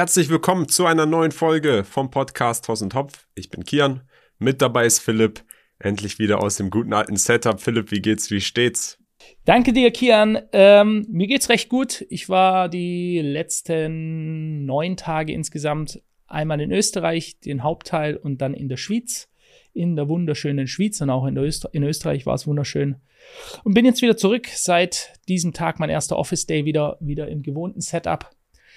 Herzlich willkommen zu einer neuen Folge vom Podcast Toss und Hopf. Ich bin Kian, mit dabei ist Philipp, endlich wieder aus dem guten alten Setup. Philipp, wie geht's, wie steht's? Danke dir, Kian. Ähm, mir geht's recht gut. Ich war die letzten neun Tage insgesamt einmal in Österreich, den Hauptteil und dann in der Schweiz, in der wunderschönen Schweiz und auch in, Öster in Österreich war es wunderschön. Und bin jetzt wieder zurück. Seit diesem Tag mein erster Office Day wieder, wieder im gewohnten Setup.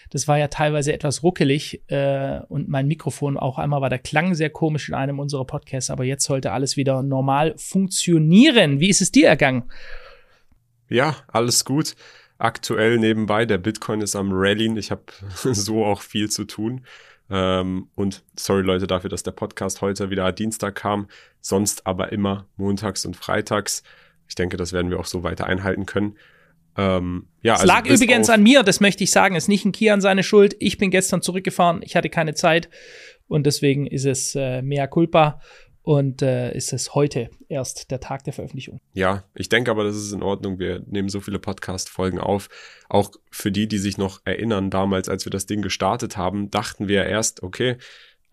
Das war ja teilweise etwas ruckelig äh, und mein Mikrofon auch einmal war der Klang sehr komisch in einem unserer Podcasts, aber jetzt sollte alles wieder normal funktionieren. Wie ist es dir ergangen? Ja, alles gut. Aktuell nebenbei, der Bitcoin ist am Rallyen. Ich habe so auch viel zu tun. Ähm, und sorry Leute dafür, dass der Podcast heute wieder Dienstag kam, sonst aber immer montags und freitags. Ich denke, das werden wir auch so weiter einhalten können. Ähm, ja, es also lag übrigens an mir, das möchte ich sagen. Es ist nicht ein Kian seine Schuld. Ich bin gestern zurückgefahren, ich hatte keine Zeit und deswegen ist es äh, mea culpa und äh, ist es heute erst der Tag der Veröffentlichung. Ja, ich denke aber, das ist in Ordnung. Wir nehmen so viele Podcast-Folgen auf. Auch für die, die sich noch erinnern, damals, als wir das Ding gestartet haben, dachten wir erst, okay,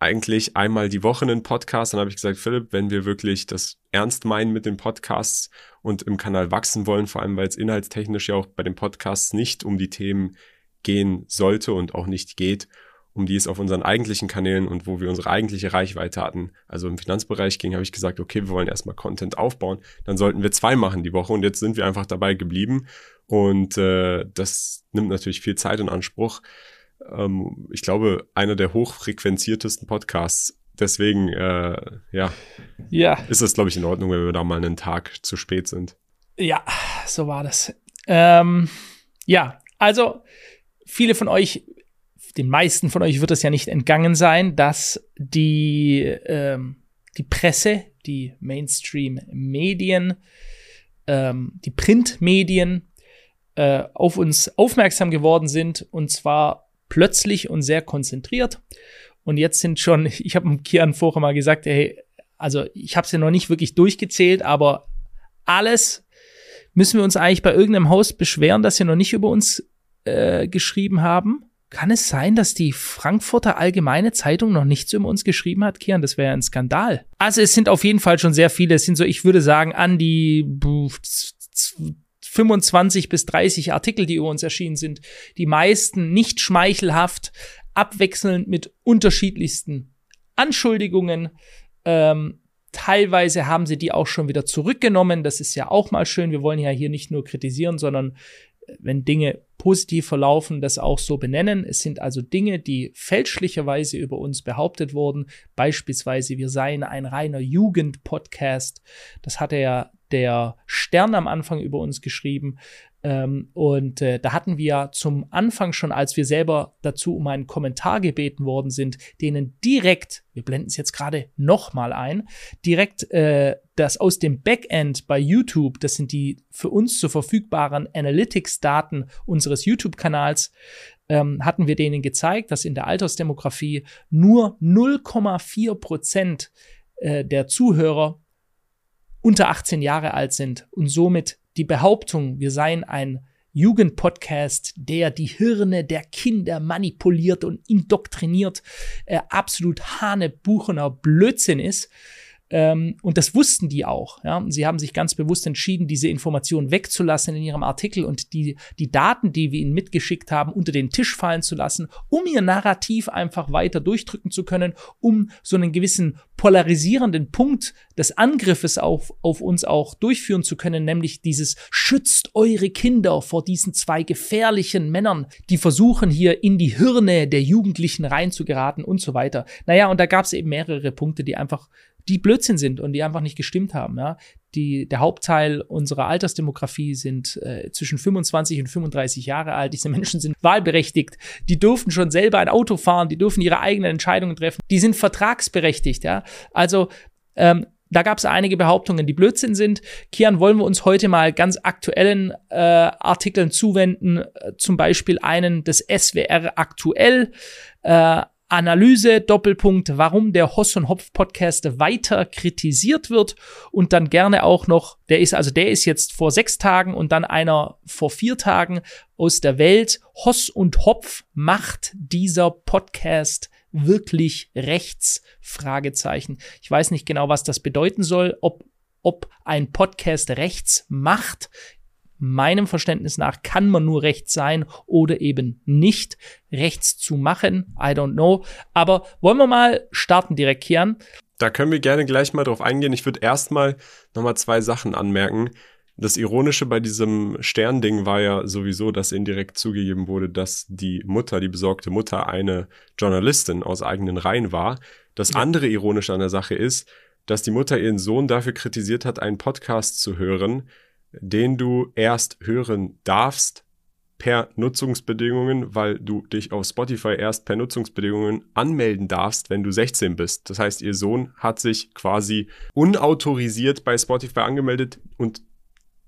eigentlich einmal die Woche einen Podcast. Dann habe ich gesagt, Philipp, wenn wir wirklich das ernst meinen mit den Podcasts und im Kanal wachsen wollen, vor allem weil es inhaltstechnisch ja auch bei den Podcasts nicht um die Themen gehen sollte und auch nicht geht, um die es auf unseren eigentlichen Kanälen und wo wir unsere eigentliche Reichweite hatten, also im Finanzbereich ging, habe ich gesagt, okay, wir wollen erstmal Content aufbauen, dann sollten wir zwei machen die Woche und jetzt sind wir einfach dabei geblieben. Und äh, das nimmt natürlich viel Zeit in Anspruch ähm, ich glaube, einer der hochfrequenziertesten Podcasts. Deswegen, äh, ja, ja, ist es, glaube ich, in Ordnung, wenn wir da mal einen Tag zu spät sind. Ja, so war das. Ähm, ja, also viele von euch, den meisten von euch wird es ja nicht entgangen sein, dass die, ähm, die Presse, die Mainstream-Medien, ähm, die Printmedien äh, auf uns aufmerksam geworden sind und zwar plötzlich und sehr konzentriert. Und jetzt sind schon, ich habe Kian vorher mal gesagt, hey, also ich habe es ja noch nicht wirklich durchgezählt, aber alles müssen wir uns eigentlich bei irgendeinem Haus beschweren, dass sie noch nicht über uns äh, geschrieben haben. Kann es sein, dass die Frankfurter Allgemeine Zeitung noch nichts über uns geschrieben hat, Kian? Das wäre ein Skandal. Also es sind auf jeden Fall schon sehr viele. Es sind so, ich würde sagen, an die 25 bis 30 Artikel, die über uns erschienen sind. Die meisten nicht schmeichelhaft, abwechselnd mit unterschiedlichsten Anschuldigungen. Ähm, teilweise haben sie die auch schon wieder zurückgenommen. Das ist ja auch mal schön. Wir wollen ja hier nicht nur kritisieren, sondern äh, wenn Dinge positiv verlaufen, das auch so benennen. Es sind also Dinge, die fälschlicherweise über uns behauptet wurden. Beispielsweise, wir seien ein reiner Jugendpodcast. Das hatte ja der Stern am Anfang über uns geschrieben. Ähm, und äh, da hatten wir zum Anfang schon, als wir selber dazu um einen Kommentar gebeten worden sind, denen direkt, wir blenden es jetzt gerade nochmal ein, direkt äh, das aus dem Backend bei YouTube, das sind die für uns zur verfügbaren Analytics-Daten unseres YouTube-Kanals, ähm, hatten wir denen gezeigt, dass in der Altersdemografie nur 0,4 Prozent äh, der Zuhörer unter 18 Jahre alt sind und somit die Behauptung, wir seien ein Jugendpodcast, der die Hirne der Kinder manipuliert und indoktriniert, äh, absolut hanebuchener Blödsinn ist. Ähm, und das wussten die auch. Ja? Sie haben sich ganz bewusst entschieden, diese Informationen wegzulassen in ihrem Artikel und die, die Daten, die wir ihnen mitgeschickt haben, unter den Tisch fallen zu lassen, um ihr Narrativ einfach weiter durchdrücken zu können, um so einen gewissen polarisierenden Punkt des Angriffes auf, auf uns auch durchführen zu können, nämlich dieses schützt eure Kinder vor diesen zwei gefährlichen Männern, die versuchen hier in die Hirne der Jugendlichen reinzugeraten und so weiter. Naja, und da gab es eben mehrere Punkte, die einfach die Blödsinn sind und die einfach nicht gestimmt haben. Ja? Die, der Hauptteil unserer Altersdemografie sind äh, zwischen 25 und 35 Jahre alt. Diese Menschen sind wahlberechtigt. Die dürfen schon selber ein Auto fahren. Die dürfen ihre eigenen Entscheidungen treffen. Die sind vertragsberechtigt. Ja? Also ähm, da gab es einige Behauptungen, die Blödsinn sind. Kian, wollen wir uns heute mal ganz aktuellen äh, Artikeln zuwenden, äh, zum Beispiel einen des SWR aktuell. Äh, Analyse, Doppelpunkt, warum der Hoss und Hopf Podcast weiter kritisiert wird und dann gerne auch noch, der ist, also der ist jetzt vor sechs Tagen und dann einer vor vier Tagen aus der Welt. Hoss und Hopf macht dieser Podcast wirklich rechts? Fragezeichen. Ich weiß nicht genau, was das bedeuten soll, ob ob ein Podcast rechts macht meinem Verständnis nach kann man nur rechts sein oder eben nicht rechts zu machen. I don't know. Aber wollen wir mal starten direkt, Kian? Da können wir gerne gleich mal drauf eingehen. Ich würde erstmal nochmal zwei Sachen anmerken. Das Ironische bei diesem Sternding war ja sowieso, dass indirekt zugegeben wurde, dass die Mutter, die besorgte Mutter, eine Journalistin aus eigenen Reihen war. Das andere Ironische an der Sache ist, dass die Mutter ihren Sohn dafür kritisiert hat, einen Podcast zu hören, den du erst hören darfst per Nutzungsbedingungen, weil du dich auf Spotify erst per Nutzungsbedingungen anmelden darfst, wenn du 16 bist. Das heißt, ihr Sohn hat sich quasi unautorisiert bei Spotify angemeldet und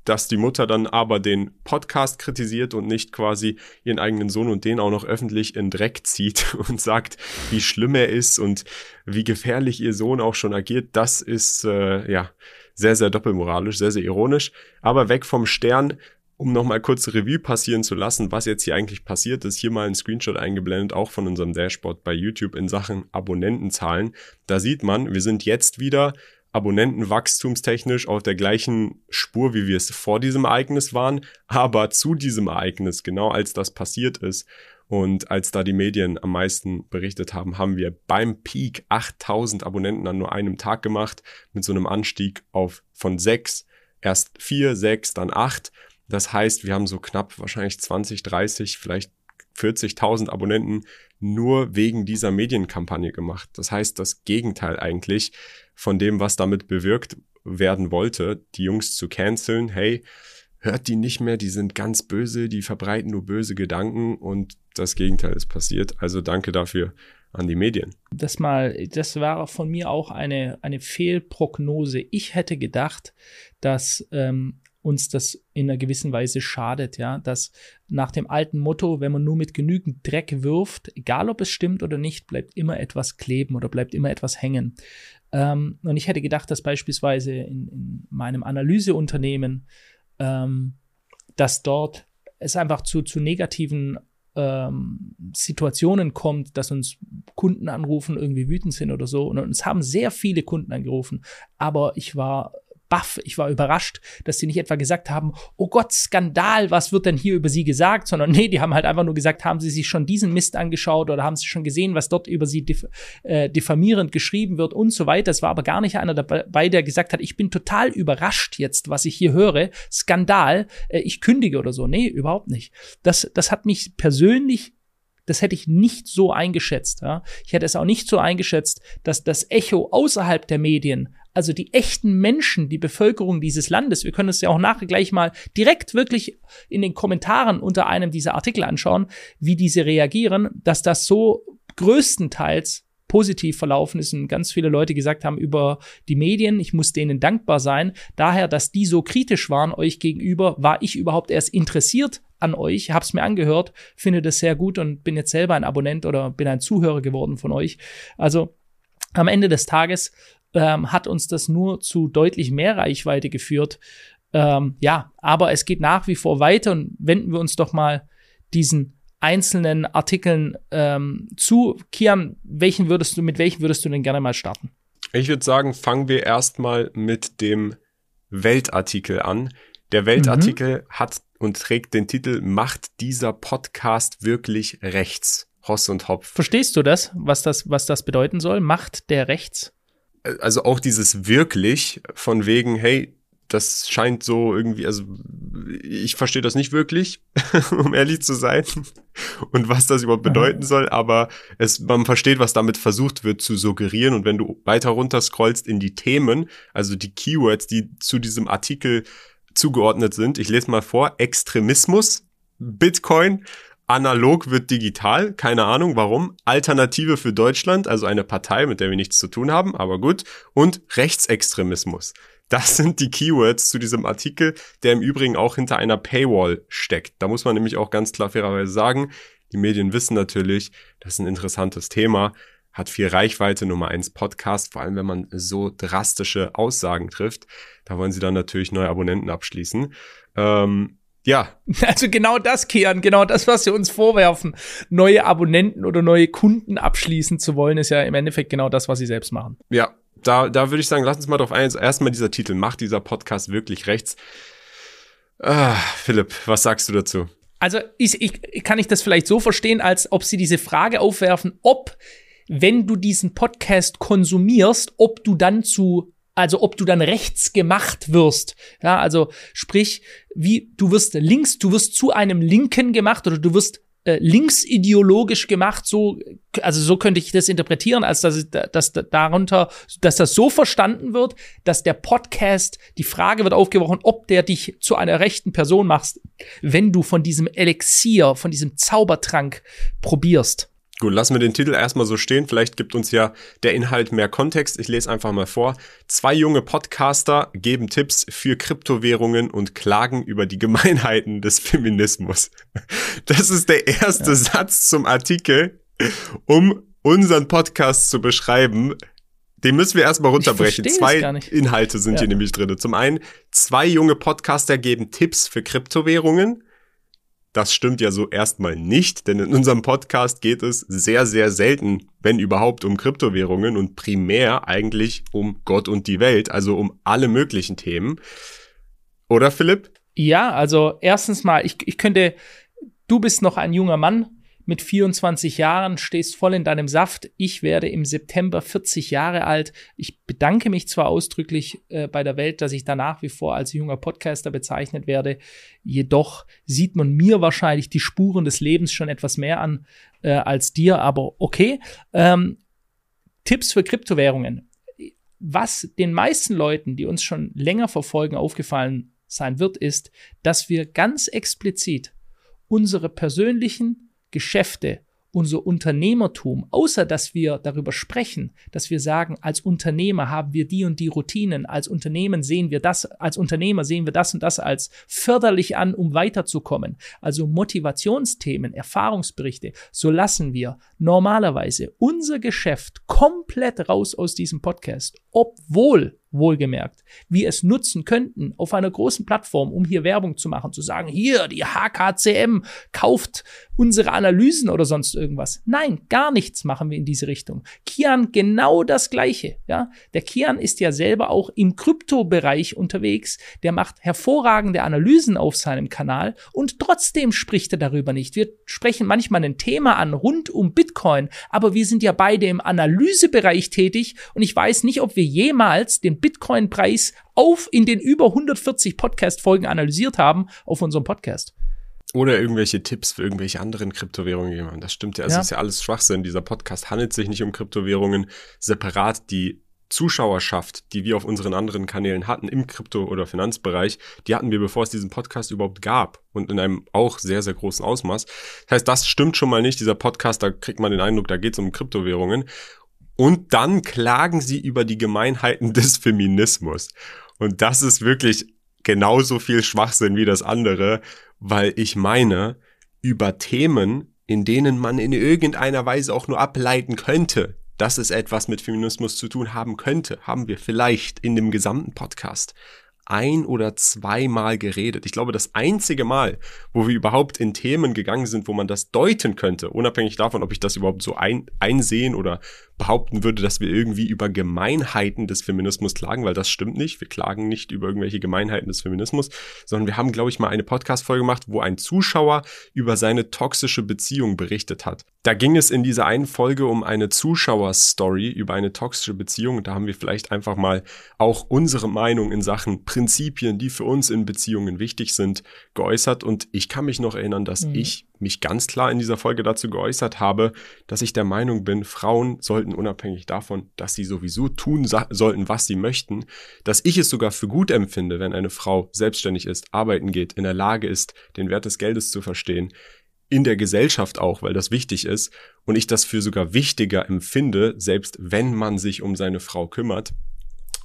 dass die Mutter dann aber den Podcast kritisiert und nicht quasi ihren eigenen Sohn und den auch noch öffentlich in Dreck zieht und sagt, wie schlimm er ist und wie gefährlich ihr Sohn auch schon agiert, das ist äh, ja sehr, sehr doppelmoralisch, sehr, sehr ironisch. Aber weg vom Stern, um nochmal kurz Revue passieren zu lassen, was jetzt hier eigentlich passiert ist, hier mal ein Screenshot eingeblendet, auch von unserem Dashboard bei YouTube in Sachen Abonnentenzahlen. Da sieht man, wir sind jetzt wieder abonnentenwachstumstechnisch auf der gleichen Spur, wie wir es vor diesem Ereignis waren, aber zu diesem Ereignis, genau als das passiert ist, und als da die Medien am meisten berichtet haben, haben wir beim Peak 8000 Abonnenten an nur einem Tag gemacht, mit so einem Anstieg auf von sechs, erst vier, sechs, dann acht. Das heißt, wir haben so knapp wahrscheinlich 20, 30, vielleicht 40.000 Abonnenten nur wegen dieser Medienkampagne gemacht. Das heißt, das Gegenteil eigentlich von dem, was damit bewirkt werden wollte, die Jungs zu canceln. Hey, hört die nicht mehr, die sind ganz böse, die verbreiten nur böse Gedanken und das Gegenteil ist passiert. Also danke dafür an die Medien. Das mal, das war von mir auch eine, eine Fehlprognose. Ich hätte gedacht, dass ähm, uns das in einer gewissen Weise schadet, ja, dass nach dem alten Motto, wenn man nur mit genügend Dreck wirft, egal ob es stimmt oder nicht, bleibt immer etwas kleben oder bleibt immer etwas hängen. Ähm, und ich hätte gedacht, dass beispielsweise in, in meinem Analyseunternehmen ähm, dass dort es einfach zu, zu negativen ähm, Situationen kommt, dass uns Kunden anrufen, irgendwie wütend sind oder so. Und uns haben sehr viele Kunden angerufen, aber ich war baff, ich war überrascht, dass sie nicht etwa gesagt haben, oh Gott, Skandal, was wird denn hier über sie gesagt, sondern nee, die haben halt einfach nur gesagt, haben sie sich schon diesen Mist angeschaut oder haben sie schon gesehen, was dort über sie diff äh, diffamierend geschrieben wird und so weiter. Es war aber gar nicht einer dabei, der gesagt hat, ich bin total überrascht jetzt, was ich hier höre, Skandal, äh, ich kündige oder so. Nee, überhaupt nicht. Das, das hat mich persönlich das hätte ich nicht so eingeschätzt. Ja. Ich hätte es auch nicht so eingeschätzt, dass das Echo außerhalb der Medien also die echten Menschen, die Bevölkerung dieses Landes, wir können es ja auch nachher gleich mal direkt wirklich in den Kommentaren unter einem dieser Artikel anschauen, wie diese reagieren, dass das so größtenteils positiv verlaufen ist und ganz viele Leute gesagt haben über die Medien, ich muss denen dankbar sein. Daher, dass die so kritisch waren euch gegenüber, war ich überhaupt erst interessiert an euch, hab's mir angehört, finde das sehr gut und bin jetzt selber ein Abonnent oder bin ein Zuhörer geworden von euch. Also am Ende des Tages ähm, hat uns das nur zu deutlich mehr Reichweite geführt. Ähm, ja, aber es geht nach wie vor weiter und wenden wir uns doch mal diesen einzelnen Artikeln ähm, zu. Kian, welchen würdest du, mit welchen würdest du denn gerne mal starten? Ich würde sagen, fangen wir erstmal mit dem Weltartikel an. Der Weltartikel mhm. hat und trägt den Titel Macht dieser Podcast wirklich rechts? Hoss und Hopf. Verstehst du das, was das, was das bedeuten soll? Macht der rechts? Also auch dieses wirklich von wegen, hey, das scheint so irgendwie, also ich verstehe das nicht wirklich, um ehrlich zu sein, und was das überhaupt bedeuten soll, aber es, man versteht, was damit versucht wird zu suggerieren. Und wenn du weiter runter scrollst in die Themen, also die Keywords, die zu diesem Artikel zugeordnet sind, ich lese mal vor, Extremismus, Bitcoin, Analog wird digital, keine Ahnung warum. Alternative für Deutschland, also eine Partei, mit der wir nichts zu tun haben, aber gut. Und Rechtsextremismus. Das sind die Keywords zu diesem Artikel, der im Übrigen auch hinter einer Paywall steckt. Da muss man nämlich auch ganz klar fairerweise sagen, Die Medien wissen natürlich, das ist ein interessantes Thema, hat viel Reichweite, Nummer eins Podcast, vor allem wenn man so drastische Aussagen trifft. Da wollen sie dann natürlich neue Abonnenten abschließen. Ähm, ja. Also genau das, Kian, genau das, was sie uns vorwerfen. Neue Abonnenten oder neue Kunden abschließen zu wollen, ist ja im Endeffekt genau das, was sie selbst machen. Ja, da, da würde ich sagen, lass uns mal drauf ein. Erstmal dieser Titel, macht dieser Podcast wirklich rechts? Ah, Philipp, was sagst du dazu? Also ich, ich, kann ich das vielleicht so verstehen, als ob sie diese Frage aufwerfen, ob, wenn du diesen Podcast konsumierst, ob du dann zu also ob du dann rechts gemacht wirst. Ja, also sprich, wie du wirst links, du wirst zu einem Linken gemacht oder du wirst äh, linksideologisch gemacht, so, also so könnte ich das interpretieren, als dass, dass darunter, dass das so verstanden wird, dass der Podcast, die Frage wird aufgeworfen, ob der dich zu einer rechten Person machst, wenn du von diesem Elixier, von diesem Zaubertrank probierst. Gut, lassen wir den Titel erstmal so stehen. Vielleicht gibt uns ja der Inhalt mehr Kontext. Ich lese einfach mal vor. Zwei junge Podcaster geben Tipps für Kryptowährungen und klagen über die Gemeinheiten des Feminismus. Das ist der erste ja. Satz zum Artikel, um unseren Podcast zu beschreiben. Den müssen wir erstmal runterbrechen. Zwei Inhalte sind ja. hier nämlich drin. Zum einen, zwei junge Podcaster geben Tipps für Kryptowährungen. Das stimmt ja so erstmal nicht, denn in unserem Podcast geht es sehr, sehr selten, wenn überhaupt, um Kryptowährungen und primär eigentlich um Gott und die Welt, also um alle möglichen Themen. Oder Philipp? Ja, also erstens mal, ich, ich könnte, du bist noch ein junger Mann, mit 24 Jahren, stehst voll in deinem Saft. Ich werde im September 40 Jahre alt. Ich bedanke mich zwar ausdrücklich äh, bei der Welt, dass ich da nach wie vor als junger Podcaster bezeichnet werde. Jedoch sieht man mir wahrscheinlich die Spuren des Lebens schon etwas mehr an äh, als dir, aber okay. Ähm, Tipps für Kryptowährungen. Was den meisten Leuten, die uns schon länger verfolgen, aufgefallen sein wird, ist, dass wir ganz explizit unsere persönlichen Geschäfte, unser Unternehmertum, außer dass wir darüber sprechen, dass wir sagen, als Unternehmer haben wir die und die Routinen, als Unternehmen sehen wir das, als Unternehmer sehen wir das und das als förderlich an, um weiterzukommen. Also Motivationsthemen, Erfahrungsberichte, so lassen wir normalerweise unser Geschäft komplett raus aus diesem Podcast, obwohl wohlgemerkt, wir es nutzen könnten auf einer großen Plattform, um hier Werbung zu machen, zu sagen, hier, die HKCM kauft unsere Analysen oder sonst irgendwas. Nein, gar nichts machen wir in diese Richtung. Kian genau das Gleiche, ja. Der Kian ist ja selber auch im Kryptobereich unterwegs. Der macht hervorragende Analysen auf seinem Kanal und trotzdem spricht er darüber nicht. Wir sprechen manchmal ein Thema an rund um Bitcoin, aber wir sind ja beide im Analysebereich tätig und ich weiß nicht, ob wir jemals den Bitcoin-Preis auf in den über 140 Podcast-Folgen analysiert haben auf unserem Podcast. Oder irgendwelche Tipps für irgendwelche anderen Kryptowährungen jemand. Das stimmt ja. Es ja. ist ja alles Schwachsinn. Dieser Podcast handelt sich nicht um Kryptowährungen separat. Die Zuschauerschaft, die wir auf unseren anderen Kanälen hatten im Krypto- oder Finanzbereich, die hatten wir, bevor es diesen Podcast überhaupt gab und in einem auch sehr, sehr großen Ausmaß. Das heißt, das stimmt schon mal nicht. Dieser Podcast, da kriegt man den Eindruck, da geht es um Kryptowährungen. Und dann klagen sie über die Gemeinheiten des Feminismus. Und das ist wirklich genauso viel Schwachsinn wie das andere, weil ich meine, über Themen, in denen man in irgendeiner Weise auch nur ableiten könnte, dass es etwas mit Feminismus zu tun haben könnte, haben wir vielleicht in dem gesamten Podcast ein oder zweimal geredet. Ich glaube, das einzige Mal, wo wir überhaupt in Themen gegangen sind, wo man das deuten könnte, unabhängig davon, ob ich das überhaupt so ein, einsehen oder behaupten würde, dass wir irgendwie über Gemeinheiten des Feminismus klagen, weil das stimmt nicht. Wir klagen nicht über irgendwelche Gemeinheiten des Feminismus, sondern wir haben, glaube ich, mal eine Podcast-Folge gemacht, wo ein Zuschauer über seine toxische Beziehung berichtet hat. Da ging es in dieser einen Folge um eine Zuschauerstory über eine toxische Beziehung. Und da haben wir vielleicht einfach mal auch unsere Meinung in Sachen Prinzipien, die für uns in Beziehungen wichtig sind, geäußert. Und ich kann mich noch erinnern, dass mhm. ich mich ganz klar in dieser Folge dazu geäußert habe, dass ich der Meinung bin, Frauen sollten unabhängig davon, dass sie sowieso tun sollten, was sie möchten, dass ich es sogar für gut empfinde, wenn eine Frau selbstständig ist, arbeiten geht, in der Lage ist, den Wert des Geldes zu verstehen, in der Gesellschaft auch, weil das wichtig ist und ich das für sogar wichtiger empfinde, selbst wenn man sich um seine Frau kümmert,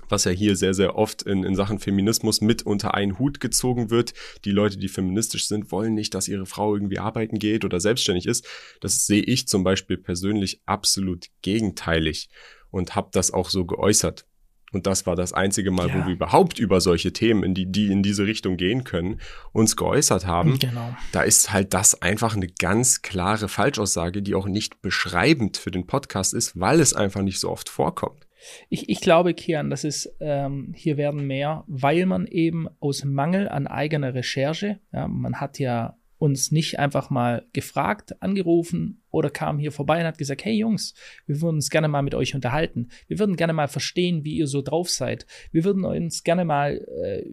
was ja hier sehr, sehr oft in, in Sachen Feminismus mit unter einen Hut gezogen wird. Die Leute, die feministisch sind, wollen nicht, dass ihre Frau irgendwie arbeiten geht oder selbstständig ist. Das sehe ich zum Beispiel persönlich absolut gegenteilig und habe das auch so geäußert. Und das war das einzige Mal, ja. wo wir überhaupt über solche Themen, in die, die in diese Richtung gehen können, uns geäußert haben. Genau. Da ist halt das einfach eine ganz klare Falschaussage, die auch nicht beschreibend für den Podcast ist, weil es einfach nicht so oft vorkommt. Ich, ich glaube, Kian, das ist, ähm, hier werden mehr, weil man eben aus Mangel an eigener Recherche, ja, man hat ja uns nicht einfach mal gefragt, angerufen oder kam hier vorbei und hat gesagt, hey Jungs, wir würden uns gerne mal mit euch unterhalten. Wir würden gerne mal verstehen, wie ihr so drauf seid. Wir würden uns gerne mal äh,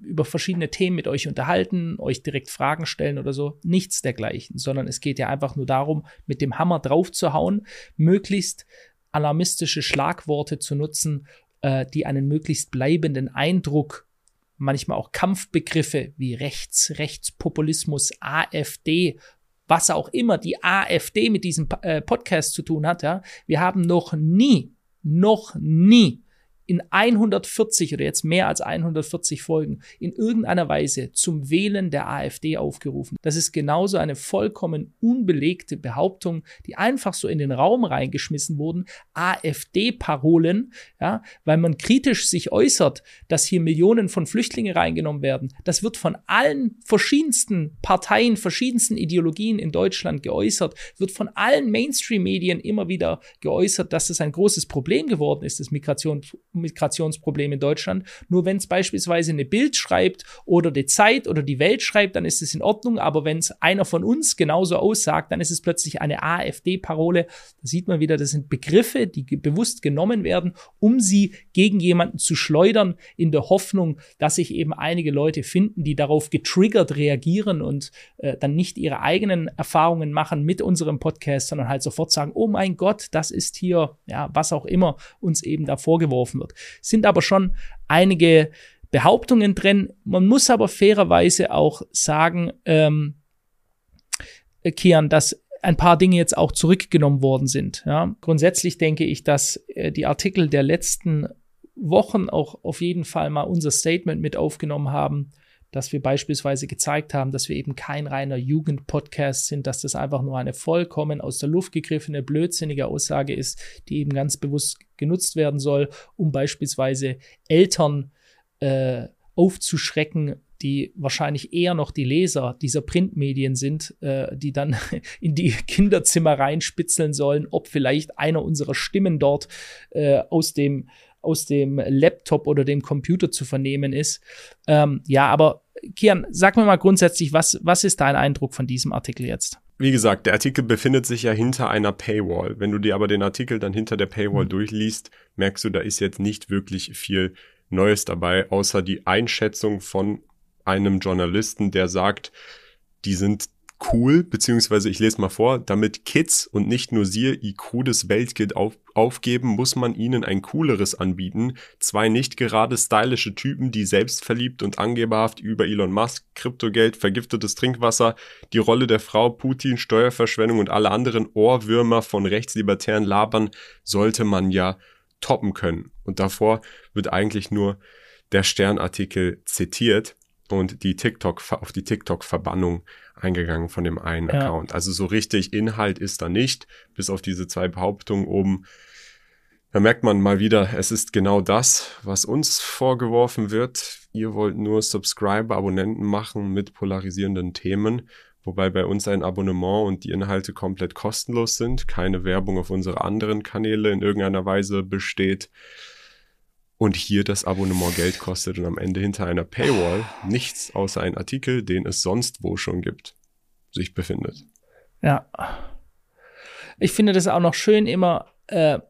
über verschiedene Themen mit euch unterhalten, euch direkt Fragen stellen oder so. Nichts dergleichen, sondern es geht ja einfach nur darum, mit dem Hammer drauf zu hauen, möglichst alarmistische Schlagworte zu nutzen, äh, die einen möglichst bleibenden Eindruck, manchmal auch Kampfbegriffe wie Rechts, Rechtspopulismus, AfD, was auch immer die AfD mit diesem äh, Podcast zu tun hat, ja. Wir haben noch nie, noch nie in 140 oder jetzt mehr als 140 Folgen in irgendeiner Weise zum Wählen der AfD aufgerufen. Das ist genauso eine vollkommen unbelegte Behauptung, die einfach so in den Raum reingeschmissen wurden. AfD-Parolen, ja, weil man kritisch sich äußert, dass hier Millionen von Flüchtlingen reingenommen werden. Das wird von allen verschiedensten Parteien, verschiedensten Ideologien in Deutschland geäußert, wird von allen Mainstream-Medien immer wieder geäußert, dass das ein großes Problem geworden ist, das Migration Migrationsproblem in Deutschland. Nur wenn es beispielsweise eine Bild schreibt oder die Zeit oder die Welt schreibt, dann ist es in Ordnung. Aber wenn es einer von uns genauso aussagt, dann ist es plötzlich eine AfD-Parole. Da sieht man wieder, das sind Begriffe, die bewusst genommen werden, um sie gegen jemanden zu schleudern, in der Hoffnung, dass sich eben einige Leute finden, die darauf getriggert reagieren und äh, dann nicht ihre eigenen Erfahrungen machen mit unserem Podcast, sondern halt sofort sagen, oh mein Gott, das ist hier, ja, was auch immer uns eben da vorgeworfen wird wird. Sind aber schon einige Behauptungen drin. Man muss aber fairerweise auch sagen, ähm, Kian, dass ein paar Dinge jetzt auch zurückgenommen worden sind. Ja. Grundsätzlich denke ich, dass äh, die Artikel der letzten Wochen auch auf jeden Fall mal unser Statement mit aufgenommen haben, dass wir beispielsweise gezeigt haben, dass wir eben kein reiner Jugendpodcast sind, dass das einfach nur eine vollkommen aus der Luft gegriffene, blödsinnige Aussage ist, die eben ganz bewusst genutzt werden soll, um beispielsweise Eltern äh, aufzuschrecken, die wahrscheinlich eher noch die Leser dieser Printmedien sind, äh, die dann in die Kinderzimmer reinspitzeln sollen, ob vielleicht einer unserer Stimmen dort äh, aus dem aus dem Laptop oder dem Computer zu vernehmen ist. Ähm, ja, aber Kian, sag mir mal grundsätzlich, was, was ist dein Eindruck von diesem Artikel jetzt? Wie gesagt, der Artikel befindet sich ja hinter einer Paywall. Wenn du dir aber den Artikel dann hinter der Paywall mhm. durchliest, merkst du, da ist jetzt nicht wirklich viel Neues dabei, außer die Einschätzung von einem Journalisten, der sagt, die sind cool, beziehungsweise ich lese mal vor, damit Kids und nicht nur sie ihr cooles Weltkit auf, aufgeben, muss man ihnen ein cooleres anbieten. Zwei nicht gerade stylische Typen, die selbstverliebt und angeberhaft über Elon Musk, Kryptogeld, vergiftetes Trinkwasser, die Rolle der Frau, Putin, Steuerverschwendung und alle anderen Ohrwürmer von rechtslibertären Labern sollte man ja toppen können. Und davor wird eigentlich nur der Sternartikel zitiert und die TikTok auf die TikTok-Verbannung eingegangen von dem einen ja. Account. Also so richtig Inhalt ist da nicht, bis auf diese zwei Behauptungen oben. Da merkt man mal wieder, es ist genau das, was uns vorgeworfen wird. Ihr wollt nur Subscriber, Abonnenten machen mit polarisierenden Themen, wobei bei uns ein Abonnement und die Inhalte komplett kostenlos sind, keine Werbung auf unsere anderen Kanäle in irgendeiner Weise besteht und hier das Abonnement Geld kostet und am Ende hinter einer Paywall nichts außer ein Artikel, den es sonst wo schon gibt, sich befindet. Ja. Ich finde das auch noch schön immer, äh,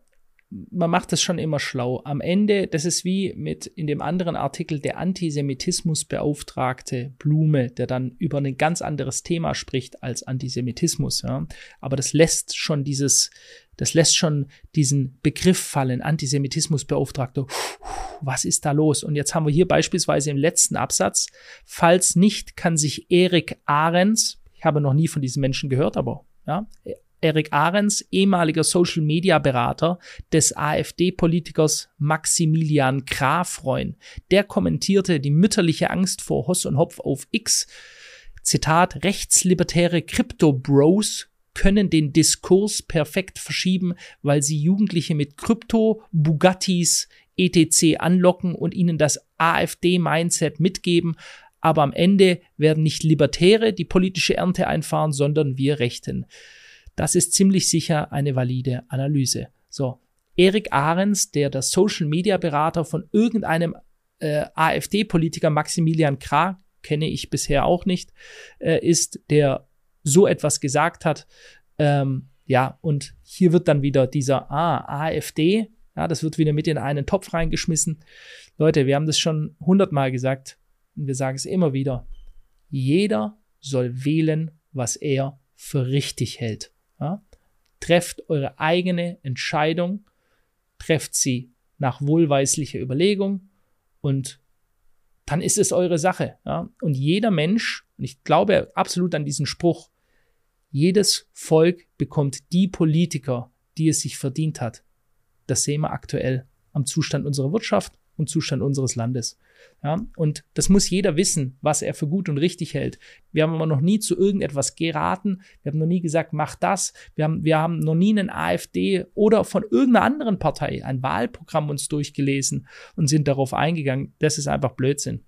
man macht das schon immer schlau. Am Ende, das ist wie mit in dem anderen Artikel der Antisemitismusbeauftragte Blume, der dann über ein ganz anderes Thema spricht als Antisemitismus. Ja. Aber das lässt schon dieses, das lässt schon diesen Begriff fallen, Antisemitismusbeauftragte. Was ist da los? Und jetzt haben wir hier beispielsweise im letzten Absatz, falls nicht, kann sich Erik Ahrens, ich habe noch nie von diesem Menschen gehört, aber ja, Erik Ahrens, ehemaliger Social-Media-Berater des AfD-Politikers Maximilian Grafreun. Der kommentierte die mütterliche Angst vor Hoss und Hopf auf X. Zitat, rechtslibertäre Crypto-Bros können den Diskurs perfekt verschieben, weil sie Jugendliche mit Krypto, Bugattis, etc. anlocken und ihnen das AfD-Mindset mitgeben, aber am Ende werden nicht Libertäre die politische Ernte einfahren, sondern wir Rechten. Das ist ziemlich sicher eine valide Analyse. So, Erik Ahrens, der der Social Media Berater von irgendeinem äh, AfD-Politiker Maximilian Krah, kenne ich bisher auch nicht, äh, ist, der so etwas gesagt hat. Ähm, ja, und hier wird dann wieder dieser ah, AfD, ja, das wird wieder mit in einen Topf reingeschmissen. Leute, wir haben das schon hundertmal gesagt und wir sagen es immer wieder. Jeder soll wählen, was er für richtig hält. Ja? Trefft eure eigene Entscheidung, trefft sie nach wohlweislicher Überlegung und dann ist es eure Sache. Ja? Und jeder Mensch, und ich glaube absolut an diesen Spruch, jedes Volk bekommt die Politiker, die es sich verdient hat. Das sehen wir aktuell am Zustand unserer Wirtschaft und Zustand unseres Landes. Ja, und das muss jeder wissen, was er für gut und richtig hält. Wir haben aber noch nie zu irgendetwas geraten. Wir haben noch nie gesagt, mach das. Wir haben, wir haben noch nie einen AfD oder von irgendeiner anderen Partei ein Wahlprogramm uns durchgelesen und sind darauf eingegangen. Das ist einfach Blödsinn.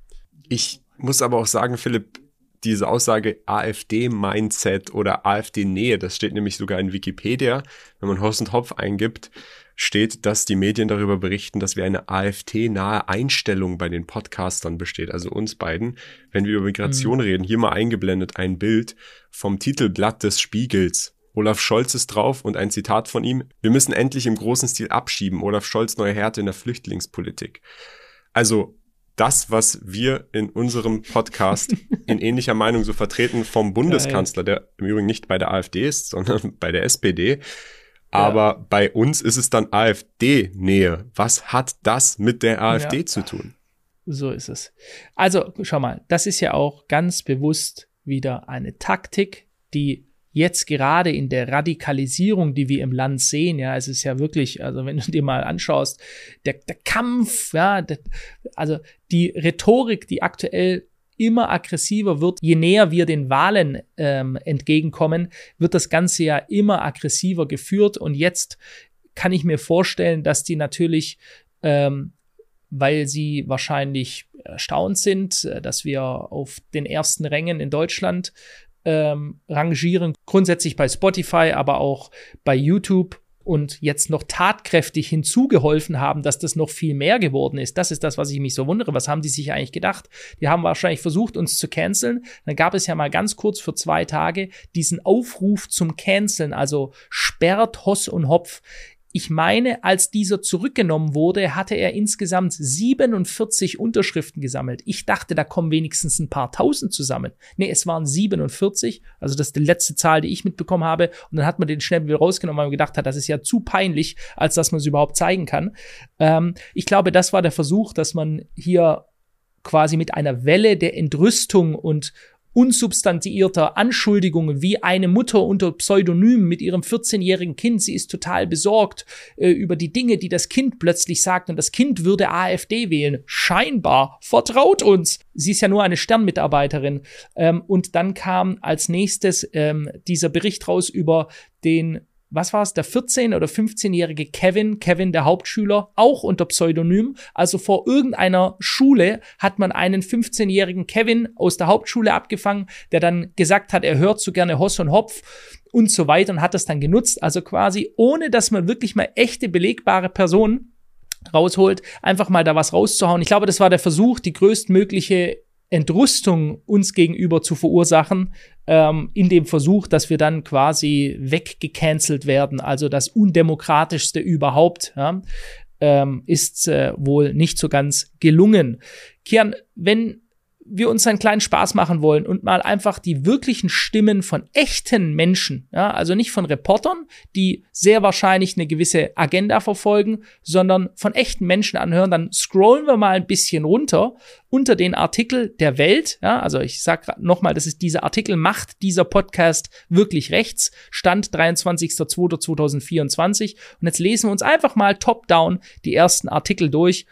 Ich muss aber auch sagen, Philipp, diese Aussage AfD-Mindset oder AfD-Nähe, das steht nämlich sogar in Wikipedia. Wenn man Horst und Hopf eingibt, steht, dass die Medien darüber berichten, dass wir eine AfD-nahe Einstellung bei den Podcastern besteht, also uns beiden. Wenn wir über Migration mhm. reden, hier mal eingeblendet ein Bild vom Titelblatt des Spiegels. Olaf Scholz ist drauf und ein Zitat von ihm. Wir müssen endlich im großen Stil abschieben. Olaf Scholz neue Härte in der Flüchtlingspolitik. Also das, was wir in unserem Podcast in ähnlicher Meinung so vertreten vom Bundeskanzler, der im Übrigen nicht bei der AfD ist, sondern bei der SPD. Aber ja. bei uns ist es dann AfD-Nähe. Was hat das mit der AfD ja. zu tun? So ist es. Also, schau mal, das ist ja auch ganz bewusst wieder eine Taktik, die jetzt gerade in der Radikalisierung, die wir im Land sehen, ja, es ist ja wirklich, also wenn du dir mal anschaust, der, der Kampf, ja, der, also die Rhetorik, die aktuell immer aggressiver wird, je näher wir den Wahlen ähm, entgegenkommen, wird das Ganze ja immer aggressiver geführt. Und jetzt kann ich mir vorstellen, dass die natürlich, ähm, weil sie wahrscheinlich erstaunt sind, äh, dass wir auf den ersten Rängen in Deutschland ähm, rangieren. Grundsätzlich bei Spotify, aber auch bei YouTube und jetzt noch tatkräftig hinzugeholfen haben, dass das noch viel mehr geworden ist. Das ist das, was ich mich so wundere. Was haben die sich eigentlich gedacht? Die haben wahrscheinlich versucht, uns zu canceln. Dann gab es ja mal ganz kurz für zwei Tage diesen Aufruf zum Canceln, also sperrt Hoss und Hopf. Ich meine, als dieser zurückgenommen wurde, hatte er insgesamt 47 Unterschriften gesammelt. Ich dachte, da kommen wenigstens ein paar tausend zusammen. Nee, es waren 47. Also das ist die letzte Zahl, die ich mitbekommen habe. Und dann hat man den schnell wieder rausgenommen, weil man gedacht hat, das ist ja zu peinlich, als dass man es überhaupt zeigen kann. Ähm, ich glaube, das war der Versuch, dass man hier quasi mit einer Welle der Entrüstung und, unsubstantiierter Anschuldigungen wie eine Mutter unter Pseudonym mit ihrem 14-jährigen Kind. Sie ist total besorgt äh, über die Dinge, die das Kind plötzlich sagt und das Kind würde AfD wählen. Scheinbar. Vertraut uns. Sie ist ja nur eine Sternmitarbeiterin. Ähm, und dann kam als nächstes ähm, dieser Bericht raus über den was war es, der 14- oder 15-jährige Kevin, Kevin der Hauptschüler, auch unter Pseudonym. Also vor irgendeiner Schule hat man einen 15-jährigen Kevin aus der Hauptschule abgefangen, der dann gesagt hat, er hört so gerne Hoss und Hopf und so weiter und hat das dann genutzt. Also quasi ohne, dass man wirklich mal echte belegbare Personen rausholt, einfach mal da was rauszuhauen. Ich glaube, das war der Versuch, die größtmögliche Entrüstung uns gegenüber zu verursachen, ähm, in dem Versuch, dass wir dann quasi weggecancelt werden, also das undemokratischste überhaupt, ja, ähm, ist äh, wohl nicht so ganz gelungen. Kian, wenn wir uns einen kleinen Spaß machen wollen und mal einfach die wirklichen Stimmen von echten Menschen, ja, also nicht von Reportern, die sehr wahrscheinlich eine gewisse Agenda verfolgen, sondern von echten Menschen anhören, dann scrollen wir mal ein bisschen runter unter den Artikel der Welt, ja, also ich sag nochmal, das ist dieser Artikel macht dieser Podcast wirklich rechts, Stand 23.02.2024 und jetzt lesen wir uns einfach mal top down die ersten Artikel durch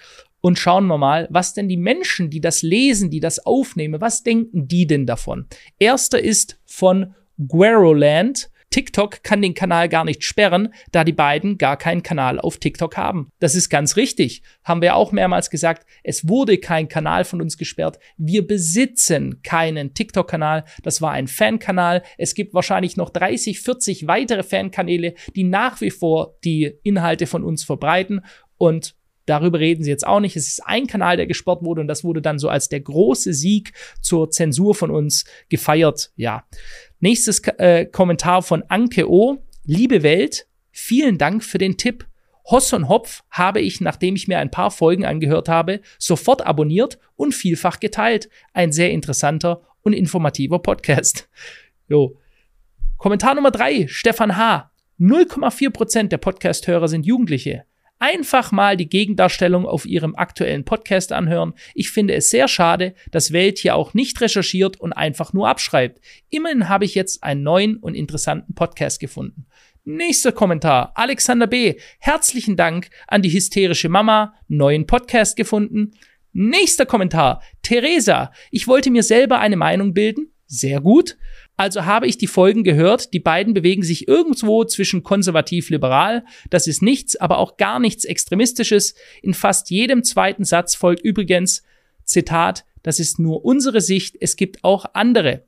und schauen wir mal, was denn die Menschen, die das lesen, die das aufnehmen, was denken die denn davon? Erster ist von Gueroland. TikTok kann den Kanal gar nicht sperren, da die beiden gar keinen Kanal auf TikTok haben. Das ist ganz richtig. Haben wir auch mehrmals gesagt, es wurde kein Kanal von uns gesperrt. Wir besitzen keinen TikTok-Kanal. Das war ein Fankanal. Es gibt wahrscheinlich noch 30, 40 weitere Fankanäle, die nach wie vor die Inhalte von uns verbreiten. Und Darüber reden sie jetzt auch nicht. Es ist ein Kanal, der gesperrt wurde und das wurde dann so als der große Sieg zur Zensur von uns gefeiert. Ja. Nächstes äh, Kommentar von Anke O. Liebe Welt, vielen Dank für den Tipp. Hoss und Hopf habe ich, nachdem ich mir ein paar Folgen angehört habe, sofort abonniert und vielfach geteilt. Ein sehr interessanter und informativer Podcast. Jo. Kommentar Nummer drei, Stefan H. 0,4 Prozent der Podcast-Hörer sind Jugendliche einfach mal die Gegendarstellung auf ihrem aktuellen Podcast anhören. Ich finde es sehr schade, dass Welt hier auch nicht recherchiert und einfach nur abschreibt. Immerhin habe ich jetzt einen neuen und interessanten Podcast gefunden. Nächster Kommentar. Alexander B. Herzlichen Dank an die hysterische Mama. Neuen Podcast gefunden. Nächster Kommentar. Theresa. Ich wollte mir selber eine Meinung bilden. Sehr gut. Also habe ich die Folgen gehört. Die beiden bewegen sich irgendwo zwischen konservativ-liberal. Das ist nichts, aber auch gar nichts Extremistisches. In fast jedem zweiten Satz folgt übrigens, Zitat, das ist nur unsere Sicht, es gibt auch andere.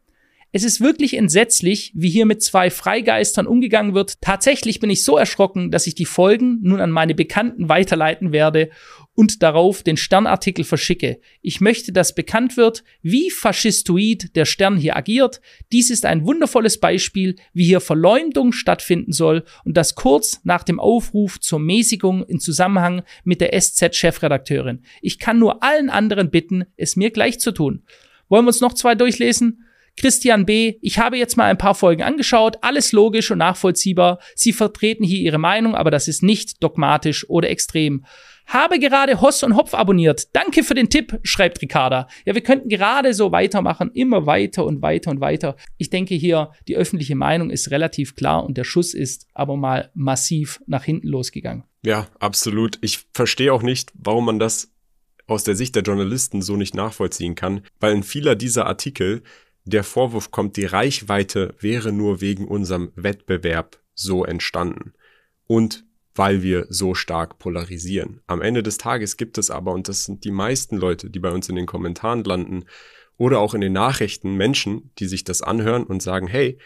Es ist wirklich entsetzlich, wie hier mit zwei Freigeistern umgegangen wird. Tatsächlich bin ich so erschrocken, dass ich die Folgen nun an meine Bekannten weiterleiten werde und darauf den Sternartikel verschicke. Ich möchte, dass bekannt wird, wie faschistoid der Stern hier agiert. Dies ist ein wundervolles Beispiel, wie hier Verleumdung stattfinden soll und das kurz nach dem Aufruf zur Mäßigung in Zusammenhang mit der SZ-Chefredakteurin. Ich kann nur allen anderen bitten, es mir gleich zu tun. Wollen wir uns noch zwei durchlesen? Christian B., ich habe jetzt mal ein paar Folgen angeschaut, alles logisch und nachvollziehbar. Sie vertreten hier ihre Meinung, aber das ist nicht dogmatisch oder extrem. Habe gerade Hoss und Hopf abonniert. Danke für den Tipp, schreibt Ricarda. Ja, wir könnten gerade so weitermachen, immer weiter und weiter und weiter. Ich denke hier, die öffentliche Meinung ist relativ klar und der Schuss ist aber mal massiv nach hinten losgegangen. Ja, absolut. Ich verstehe auch nicht, warum man das aus der Sicht der Journalisten so nicht nachvollziehen kann, weil in vieler dieser Artikel der Vorwurf kommt, die Reichweite wäre nur wegen unserem Wettbewerb so entstanden und weil wir so stark polarisieren. Am Ende des Tages gibt es aber, und das sind die meisten Leute, die bei uns in den Kommentaren landen oder auch in den Nachrichten, Menschen, die sich das anhören und sagen, hey,